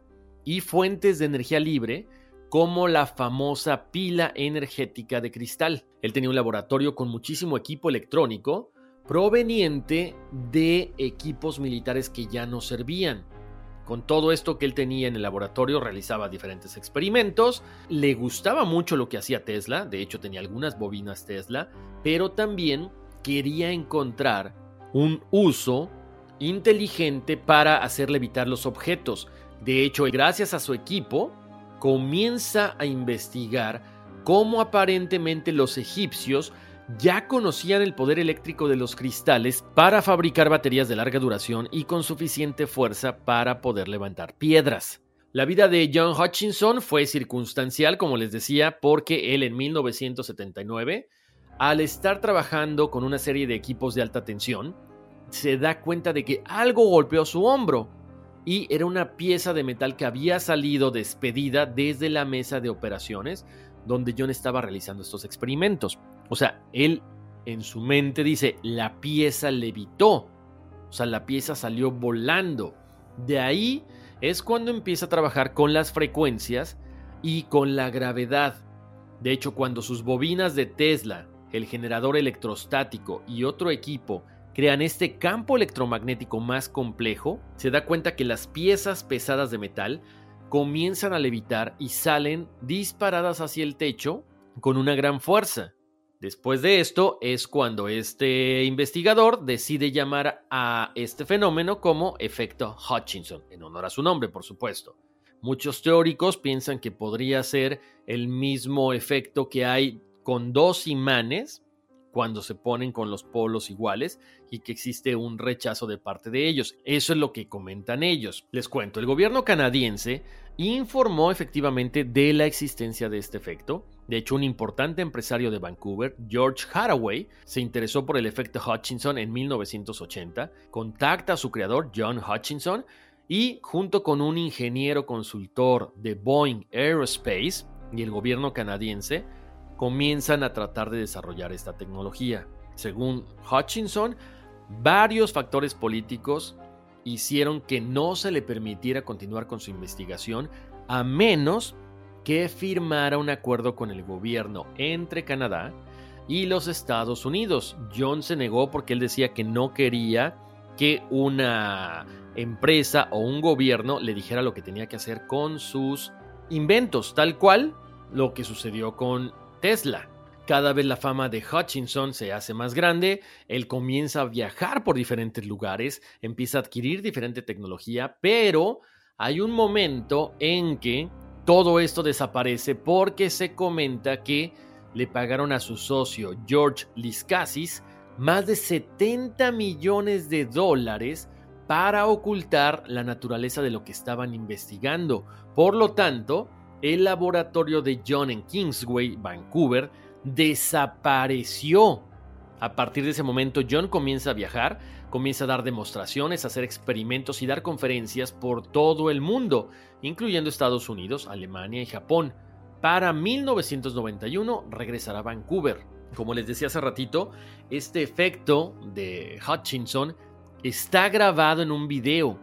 y fuentes de energía libre, como la famosa pila energética de cristal. Él tenía un laboratorio con muchísimo equipo electrónico proveniente de equipos militares que ya no servían. Con todo esto que él tenía en el laboratorio, realizaba diferentes experimentos. Le gustaba mucho lo que hacía Tesla, de hecho tenía algunas bobinas Tesla, pero también quería encontrar un uso inteligente para hacer levitar los objetos. De hecho, gracias a su equipo, comienza a investigar cómo aparentemente los egipcios ya conocían el poder eléctrico de los cristales para fabricar baterías de larga duración y con suficiente fuerza para poder levantar piedras. La vida de John Hutchinson fue circunstancial, como les decía, porque él en 1979, al estar trabajando con una serie de equipos de alta tensión, se da cuenta de que algo golpeó su hombro y era una pieza de metal que había salido despedida desde la mesa de operaciones donde John estaba realizando estos experimentos. O sea, él en su mente dice, la pieza levitó. O sea, la pieza salió volando. De ahí es cuando empieza a trabajar con las frecuencias y con la gravedad. De hecho, cuando sus bobinas de Tesla, el generador electrostático y otro equipo crean este campo electromagnético más complejo, se da cuenta que las piezas pesadas de metal comienzan a levitar y salen disparadas hacia el techo con una gran fuerza. Después de esto es cuando este investigador decide llamar a este fenómeno como efecto Hutchinson, en honor a su nombre, por supuesto. Muchos teóricos piensan que podría ser el mismo efecto que hay con dos imanes cuando se ponen con los polos iguales y que existe un rechazo de parte de ellos. Eso es lo que comentan ellos. Les cuento, el gobierno canadiense informó efectivamente de la existencia de este efecto. De hecho, un importante empresario de Vancouver, George Haraway, se interesó por el efecto Hutchinson en 1980, contacta a su creador, John Hutchinson, y junto con un ingeniero consultor de Boeing Aerospace y el gobierno canadiense, comienzan a tratar de desarrollar esta tecnología. Según Hutchinson, varios factores políticos hicieron que no se le permitiera continuar con su investigación a menos que firmara un acuerdo con el gobierno entre Canadá y los Estados Unidos. John se negó porque él decía que no quería que una empresa o un gobierno le dijera lo que tenía que hacer con sus inventos, tal cual lo que sucedió con Tesla. Cada vez la fama de Hutchinson se hace más grande, él comienza a viajar por diferentes lugares, empieza a adquirir diferente tecnología, pero hay un momento en que todo esto desaparece porque se comenta que le pagaron a su socio George Liscasis más de 70 millones de dólares para ocultar la naturaleza de lo que estaban investigando. Por lo tanto, el laboratorio de John en Kingsway, Vancouver, desapareció. A partir de ese momento, John comienza a viajar, comienza a dar demostraciones, a hacer experimentos y dar conferencias por todo el mundo, incluyendo Estados Unidos, Alemania y Japón. Para 1991 regresará a Vancouver. Como les decía hace ratito, este efecto de Hutchinson está grabado en un video.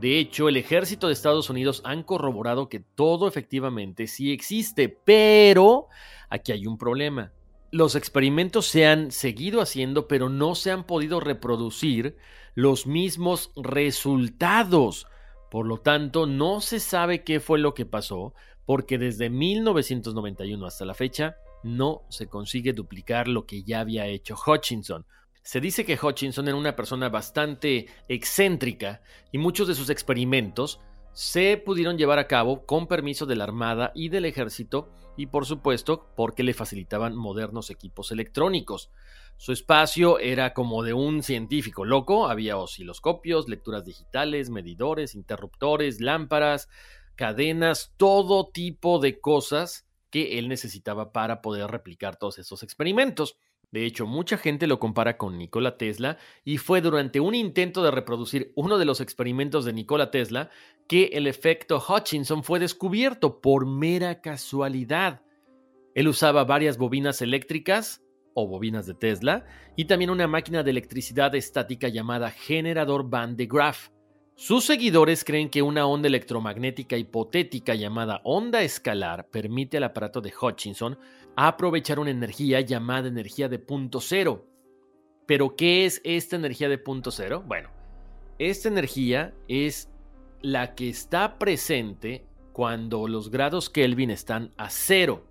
De hecho, el ejército de Estados Unidos han corroborado que todo efectivamente sí existe, pero aquí hay un problema los experimentos se han seguido haciendo, pero no se han podido reproducir los mismos resultados. Por lo tanto, no se sabe qué fue lo que pasó, porque desde 1991 hasta la fecha no se consigue duplicar lo que ya había hecho Hutchinson. Se dice que Hutchinson era una persona bastante excéntrica y muchos de sus experimentos se pudieron llevar a cabo con permiso de la Armada y del Ejército y por supuesto porque le facilitaban modernos equipos electrónicos. Su espacio era como de un científico loco, había osciloscopios, lecturas digitales, medidores, interruptores, lámparas, cadenas, todo tipo de cosas que él necesitaba para poder replicar todos esos experimentos. De hecho, mucha gente lo compara con Nikola Tesla y fue durante un intento de reproducir uno de los experimentos de Nikola Tesla que el efecto Hutchinson fue descubierto por mera casualidad. Él usaba varias bobinas eléctricas o bobinas de Tesla y también una máquina de electricidad estática llamada generador Van de Graaff. Sus seguidores creen que una onda electromagnética hipotética llamada onda escalar permite al aparato de Hutchinson aprovechar una energía llamada energía de punto cero. Pero, ¿qué es esta energía de punto cero? Bueno, esta energía es la que está presente cuando los grados Kelvin están a cero,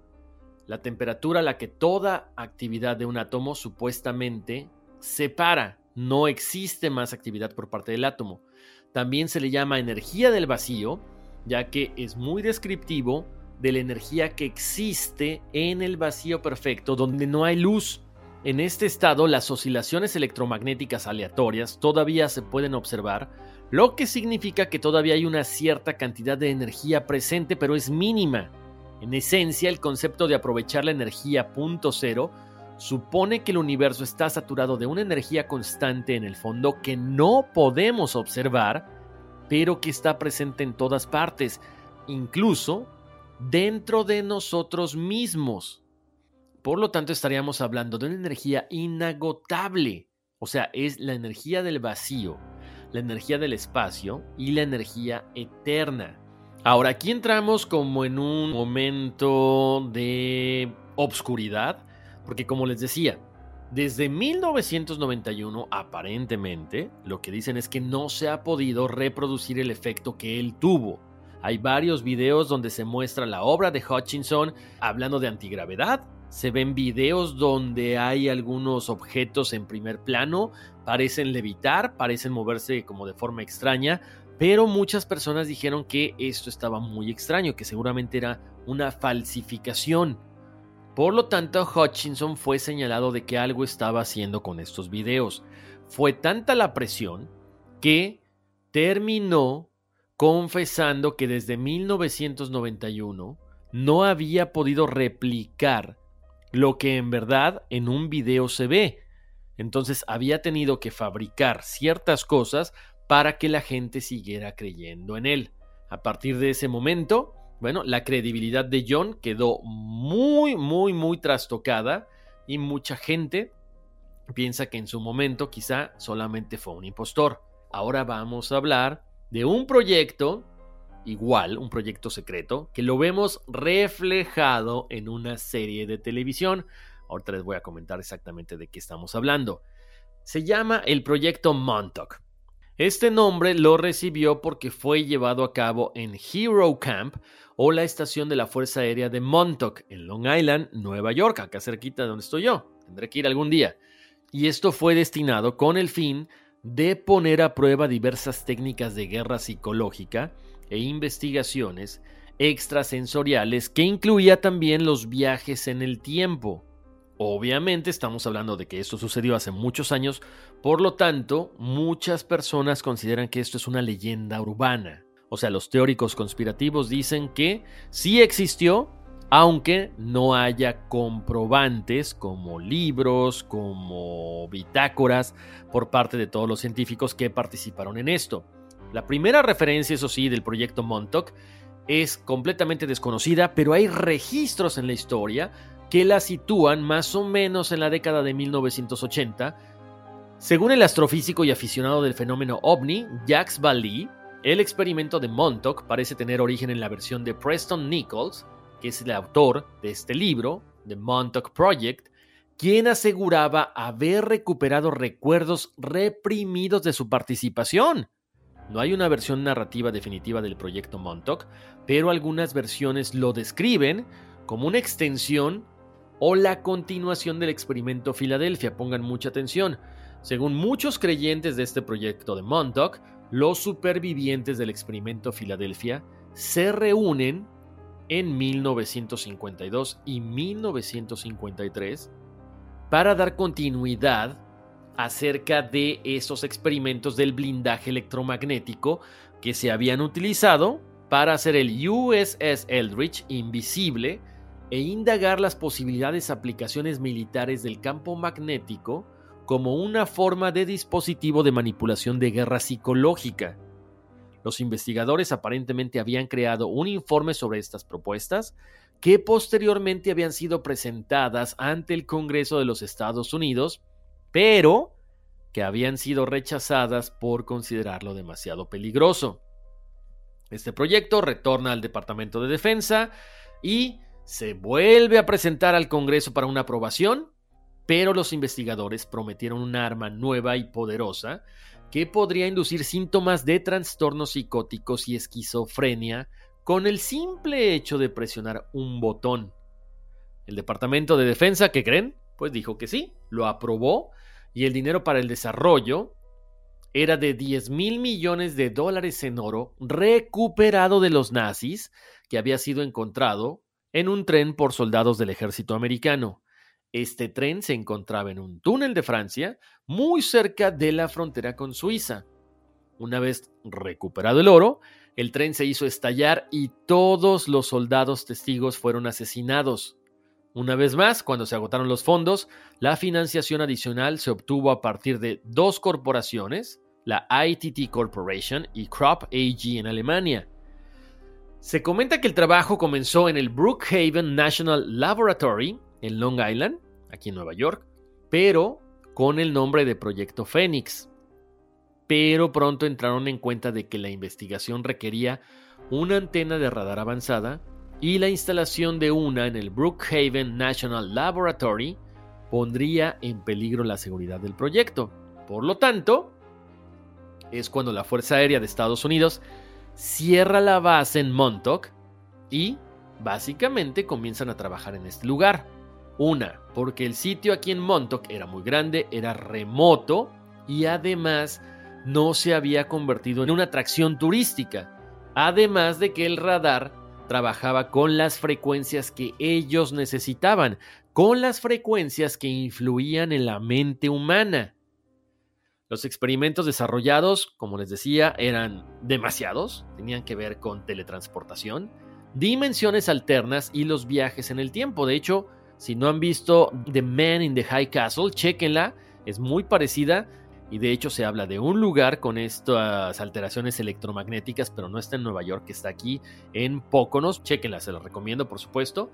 la temperatura a la que toda actividad de un átomo supuestamente se para, no existe más actividad por parte del átomo. También se le llama energía del vacío, ya que es muy descriptivo de la energía que existe en el vacío perfecto donde no hay luz. En este estado las oscilaciones electromagnéticas aleatorias todavía se pueden observar, lo que significa que todavía hay una cierta cantidad de energía presente pero es mínima. En esencia, el concepto de aprovechar la energía punto cero supone que el universo está saturado de una energía constante en el fondo que no podemos observar, pero que está presente en todas partes, incluso dentro de nosotros mismos. Por lo tanto, estaríamos hablando de una energía inagotable. O sea, es la energía del vacío, la energía del espacio y la energía eterna. Ahora, aquí entramos como en un momento de obscuridad, porque como les decía, desde 1991, aparentemente, lo que dicen es que no se ha podido reproducir el efecto que él tuvo. Hay varios videos donde se muestra la obra de Hutchinson hablando de antigravedad. Se ven videos donde hay algunos objetos en primer plano, parecen levitar, parecen moverse como de forma extraña, pero muchas personas dijeron que esto estaba muy extraño, que seguramente era una falsificación. Por lo tanto, Hutchinson fue señalado de que algo estaba haciendo con estos videos. Fue tanta la presión que terminó confesando que desde 1991 no había podido replicar lo que en verdad en un video se ve. Entonces había tenido que fabricar ciertas cosas para que la gente siguiera creyendo en él. A partir de ese momento, bueno, la credibilidad de John quedó muy, muy, muy trastocada y mucha gente piensa que en su momento quizá solamente fue un impostor. Ahora vamos a hablar de un proyecto igual, un proyecto secreto, que lo vemos reflejado en una serie de televisión. Ahorita les voy a comentar exactamente de qué estamos hablando. Se llama el proyecto Montauk. Este nombre lo recibió porque fue llevado a cabo en Hero Camp o la estación de la Fuerza Aérea de Montauk en Long Island, Nueva York, acá cerquita de donde estoy yo. Tendré que ir algún día. Y esto fue destinado con el fin de poner a prueba diversas técnicas de guerra psicológica e investigaciones extrasensoriales que incluía también los viajes en el tiempo. Obviamente estamos hablando de que esto sucedió hace muchos años, por lo tanto, muchas personas consideran que esto es una leyenda urbana. O sea, los teóricos conspirativos dicen que sí existió aunque no haya comprobantes como libros, como bitácoras por parte de todos los científicos que participaron en esto. La primera referencia, eso sí, del proyecto Montauk es completamente desconocida, pero hay registros en la historia que la sitúan más o menos en la década de 1980. Según el astrofísico y aficionado del fenómeno ovni, Jacques Vallée, el experimento de Montauk parece tener origen en la versión de Preston Nichols, que es el autor de este libro, The Montauk Project, quien aseguraba haber recuperado recuerdos reprimidos de su participación. No hay una versión narrativa definitiva del proyecto Montauk, pero algunas versiones lo describen como una extensión o la continuación del experimento Filadelfia. Pongan mucha atención. Según muchos creyentes de este proyecto de Montauk, los supervivientes del experimento Filadelfia se reúnen en 1952 y 1953 para dar continuidad acerca de esos experimentos del blindaje electromagnético que se habían utilizado para hacer el USS Eldridge invisible e indagar las posibilidades aplicaciones militares del campo magnético como una forma de dispositivo de manipulación de guerra psicológica. Los investigadores aparentemente habían creado un informe sobre estas propuestas que posteriormente habían sido presentadas ante el Congreso de los Estados Unidos, pero que habían sido rechazadas por considerarlo demasiado peligroso. Este proyecto retorna al Departamento de Defensa y se vuelve a presentar al Congreso para una aprobación, pero los investigadores prometieron un arma nueva y poderosa que podría inducir síntomas de trastornos psicóticos y esquizofrenia con el simple hecho de presionar un botón. El Departamento de Defensa, ¿qué creen? Pues dijo que sí, lo aprobó y el dinero para el desarrollo era de 10 mil millones de dólares en oro recuperado de los nazis que había sido encontrado en un tren por soldados del ejército americano. Este tren se encontraba en un túnel de Francia, muy cerca de la frontera con Suiza. Una vez recuperado el oro, el tren se hizo estallar y todos los soldados testigos fueron asesinados. Una vez más, cuando se agotaron los fondos, la financiación adicional se obtuvo a partir de dos corporaciones, la ITT Corporation y Crop AG en Alemania. Se comenta que el trabajo comenzó en el Brookhaven National Laboratory en Long Island, aquí en Nueva York, pero con el nombre de Proyecto Fénix. Pero pronto entraron en cuenta de que la investigación requería una antena de radar avanzada y la instalación de una en el Brookhaven National Laboratory pondría en peligro la seguridad del proyecto. Por lo tanto, es cuando la Fuerza Aérea de Estados Unidos cierra la base en Montauk y básicamente comienzan a trabajar en este lugar. Una, porque el sitio aquí en Montauk era muy grande, era remoto y además no se había convertido en una atracción turística. Además de que el radar trabajaba con las frecuencias que ellos necesitaban, con las frecuencias que influían en la mente humana. Los experimentos desarrollados, como les decía, eran demasiados, tenían que ver con teletransportación, dimensiones alternas y los viajes en el tiempo. De hecho, si no han visto The Man in the High Castle, chequenla, es muy parecida y de hecho se habla de un lugar con estas alteraciones electromagnéticas, pero no está en Nueva York, está aquí en Póconos. Chequenla, se la recomiendo por supuesto.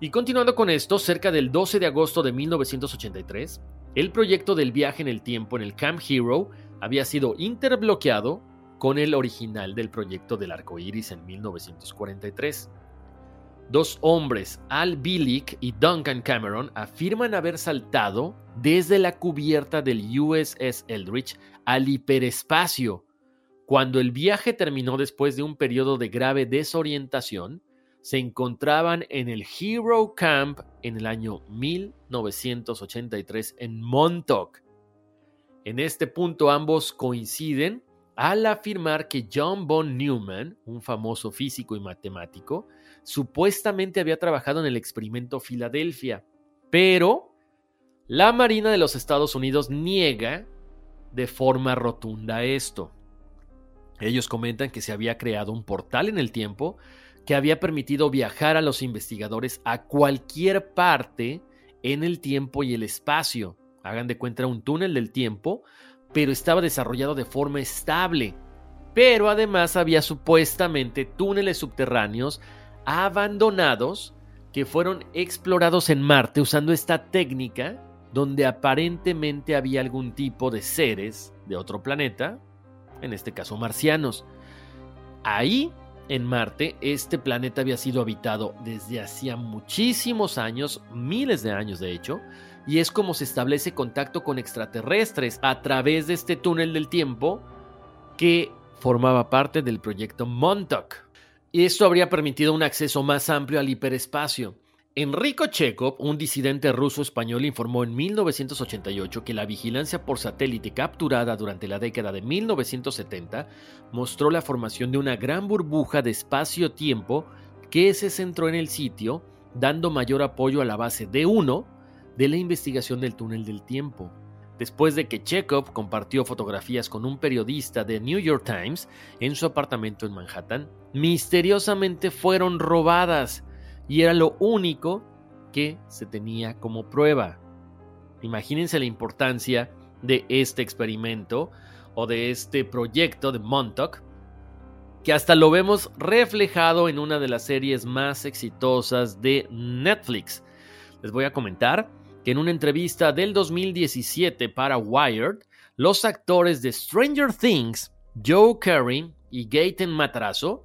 Y continuando con esto, cerca del 12 de agosto de 1983, el proyecto del viaje en el tiempo en el Camp Hero había sido interbloqueado con el original del proyecto del arco iris en 1943. Dos hombres, Al Billick y Duncan Cameron, afirman haber saltado desde la cubierta del USS Eldridge al hiperespacio. Cuando el viaje terminó después de un periodo de grave desorientación, se encontraban en el Hero Camp en el año 1983 en Montauk. En este punto ambos coinciden al afirmar que John von Neumann, un famoso físico y matemático, supuestamente había trabajado en el experimento Filadelfia, pero la Marina de los Estados Unidos niega de forma rotunda esto. Ellos comentan que se había creado un portal en el tiempo que había permitido viajar a los investigadores a cualquier parte en el tiempo y el espacio. Hagan de cuenta un túnel del tiempo, pero estaba desarrollado de forma estable. Pero además había supuestamente túneles subterráneos abandonados que fueron explorados en Marte usando esta técnica donde aparentemente había algún tipo de seres de otro planeta, en este caso marcianos. Ahí, en Marte, este planeta había sido habitado desde hacía muchísimos años, miles de años de hecho, y es como se establece contacto con extraterrestres a través de este túnel del tiempo que formaba parte del proyecto Montauk. Y esto habría permitido un acceso más amplio al hiperespacio. Enrico Chekhov, un disidente ruso-español, informó en 1988 que la vigilancia por satélite capturada durante la década de 1970 mostró la formación de una gran burbuja de espacio-tiempo que se centró en el sitio, dando mayor apoyo a la base D1 de la investigación del túnel del tiempo. Después de que Chekhov compartió fotografías con un periodista de New York Times en su apartamento en Manhattan, misteriosamente fueron robadas y era lo único que se tenía como prueba. Imagínense la importancia de este experimento o de este proyecto de Montauk, que hasta lo vemos reflejado en una de las series más exitosas de Netflix. Les voy a comentar que en una entrevista del 2017 para Wired, los actores de Stranger Things, Joe Carey y Gaten Matrazo,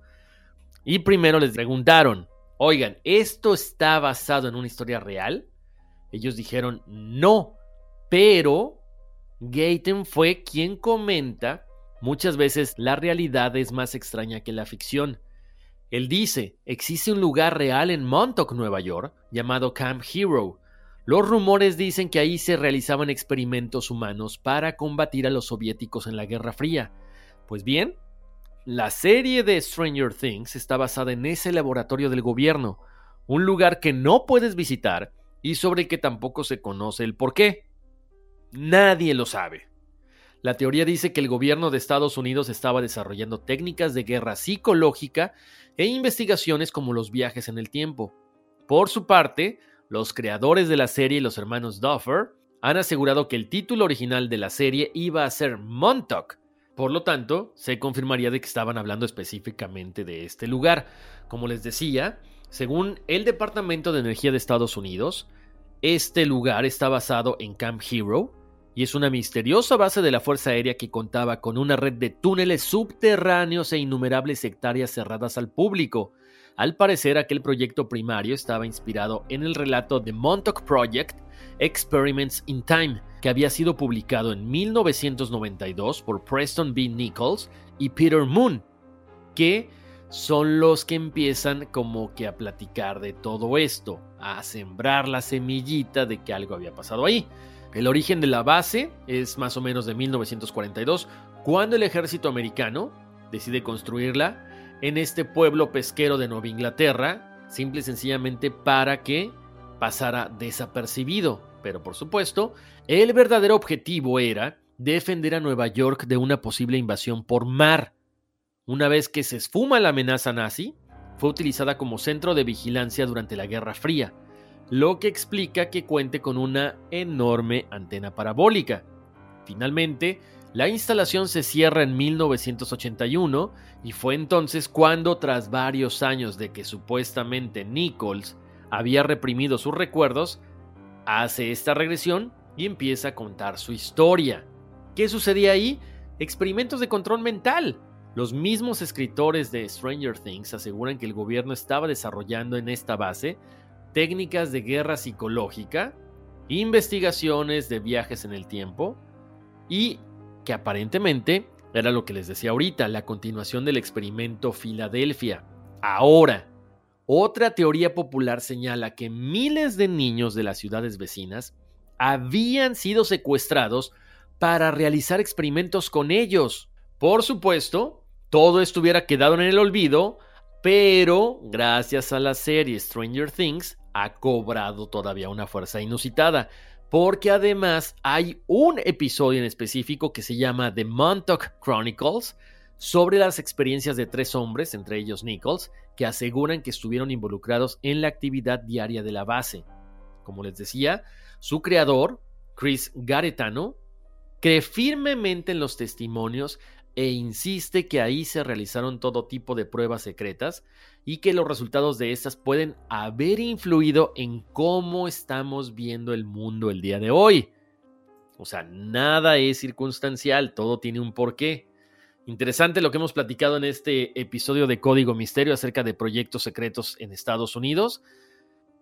y primero les preguntaron, oigan, ¿esto está basado en una historia real? Ellos dijeron no, pero Gaten fue quien comenta muchas veces la realidad es más extraña que la ficción. Él dice, existe un lugar real en Montauk, Nueva York, llamado Camp Hero. Los rumores dicen que ahí se realizaban experimentos humanos para combatir a los soviéticos en la Guerra Fría. Pues bien, la serie de Stranger Things está basada en ese laboratorio del gobierno, un lugar que no puedes visitar y sobre el que tampoco se conoce el por qué. Nadie lo sabe. La teoría dice que el gobierno de Estados Unidos estaba desarrollando técnicas de guerra psicológica e investigaciones como los viajes en el tiempo. Por su parte, los creadores de la serie, los hermanos Duffer, han asegurado que el título original de la serie iba a ser Montauk, por lo tanto, se confirmaría de que estaban hablando específicamente de este lugar. Como les decía, según el Departamento de Energía de Estados Unidos, este lugar está basado en Camp Hero y es una misteriosa base de la Fuerza Aérea que contaba con una red de túneles subterráneos e innumerables hectáreas cerradas al público. Al parecer, aquel proyecto primario estaba inspirado en el relato The Montauk Project Experiments in Time, que había sido publicado en 1992 por Preston B. Nichols y Peter Moon, que son los que empiezan como que a platicar de todo esto, a sembrar la semillita de que algo había pasado ahí. El origen de la base es más o menos de 1942, cuando el ejército americano decide construirla en este pueblo pesquero de Nueva Inglaterra, simple y sencillamente para que pasara desapercibido. Pero por supuesto, el verdadero objetivo era defender a Nueva York de una posible invasión por mar. Una vez que se esfuma la amenaza nazi, fue utilizada como centro de vigilancia durante la Guerra Fría, lo que explica que cuente con una enorme antena parabólica. Finalmente, la instalación se cierra en 1981 y fue entonces cuando, tras varios años de que supuestamente Nichols había reprimido sus recuerdos, hace esta regresión y empieza a contar su historia. ¿Qué sucedía ahí? Experimentos de control mental. Los mismos escritores de Stranger Things aseguran que el gobierno estaba desarrollando en esta base técnicas de guerra psicológica, investigaciones de viajes en el tiempo y que aparentemente era lo que les decía ahorita, la continuación del experimento Filadelfia. Ahora, otra teoría popular señala que miles de niños de las ciudades vecinas habían sido secuestrados para realizar experimentos con ellos. Por supuesto, todo esto hubiera quedado en el olvido, pero gracias a la serie Stranger Things ha cobrado todavía una fuerza inusitada, porque además hay un episodio en específico que se llama The Montauk Chronicles, sobre las experiencias de tres hombres, entre ellos Nichols, que aseguran que estuvieron involucrados en la actividad diaria de la base. Como les decía, su creador, Chris Garetano, cree firmemente en los testimonios e insiste que ahí se realizaron todo tipo de pruebas secretas y que los resultados de estas pueden haber influido en cómo estamos viendo el mundo el día de hoy. O sea, nada es circunstancial, todo tiene un porqué. Interesante lo que hemos platicado en este episodio de Código Misterio acerca de proyectos secretos en Estados Unidos.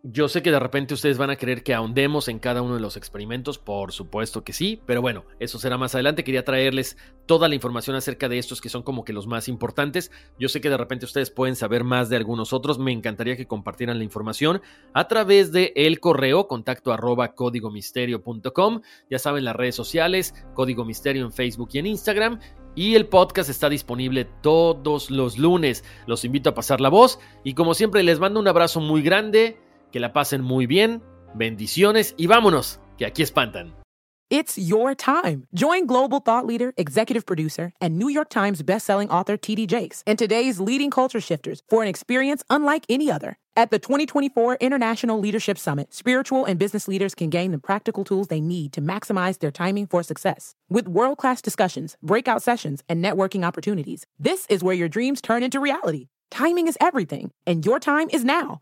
Yo sé que de repente ustedes van a querer que ahondemos en cada uno de los experimentos, por supuesto que sí, pero bueno, eso será más adelante. Quería traerles toda la información acerca de estos que son como que los más importantes. Yo sé que de repente ustedes pueden saber más de algunos otros. Me encantaría que compartieran la información a través de el correo contacto arroba códigomisterio.com. Ya saben las redes sociales, Código Misterio en Facebook y en Instagram. Y el podcast está disponible todos los lunes. Los invito a pasar la voz y como siempre les mando un abrazo muy grande. Que la pasen muy bien, bendiciones y vámonos, que aquí espantan. It's your time. Join global thought leader, executive producer, and New York Times bestselling author TD Jakes and today's leading culture shifters for an experience unlike any other. At the 2024 International Leadership Summit, spiritual and business leaders can gain the practical tools they need to maximize their timing for success. With world class discussions, breakout sessions, and networking opportunities, this is where your dreams turn into reality. Timing is everything, and your time is now.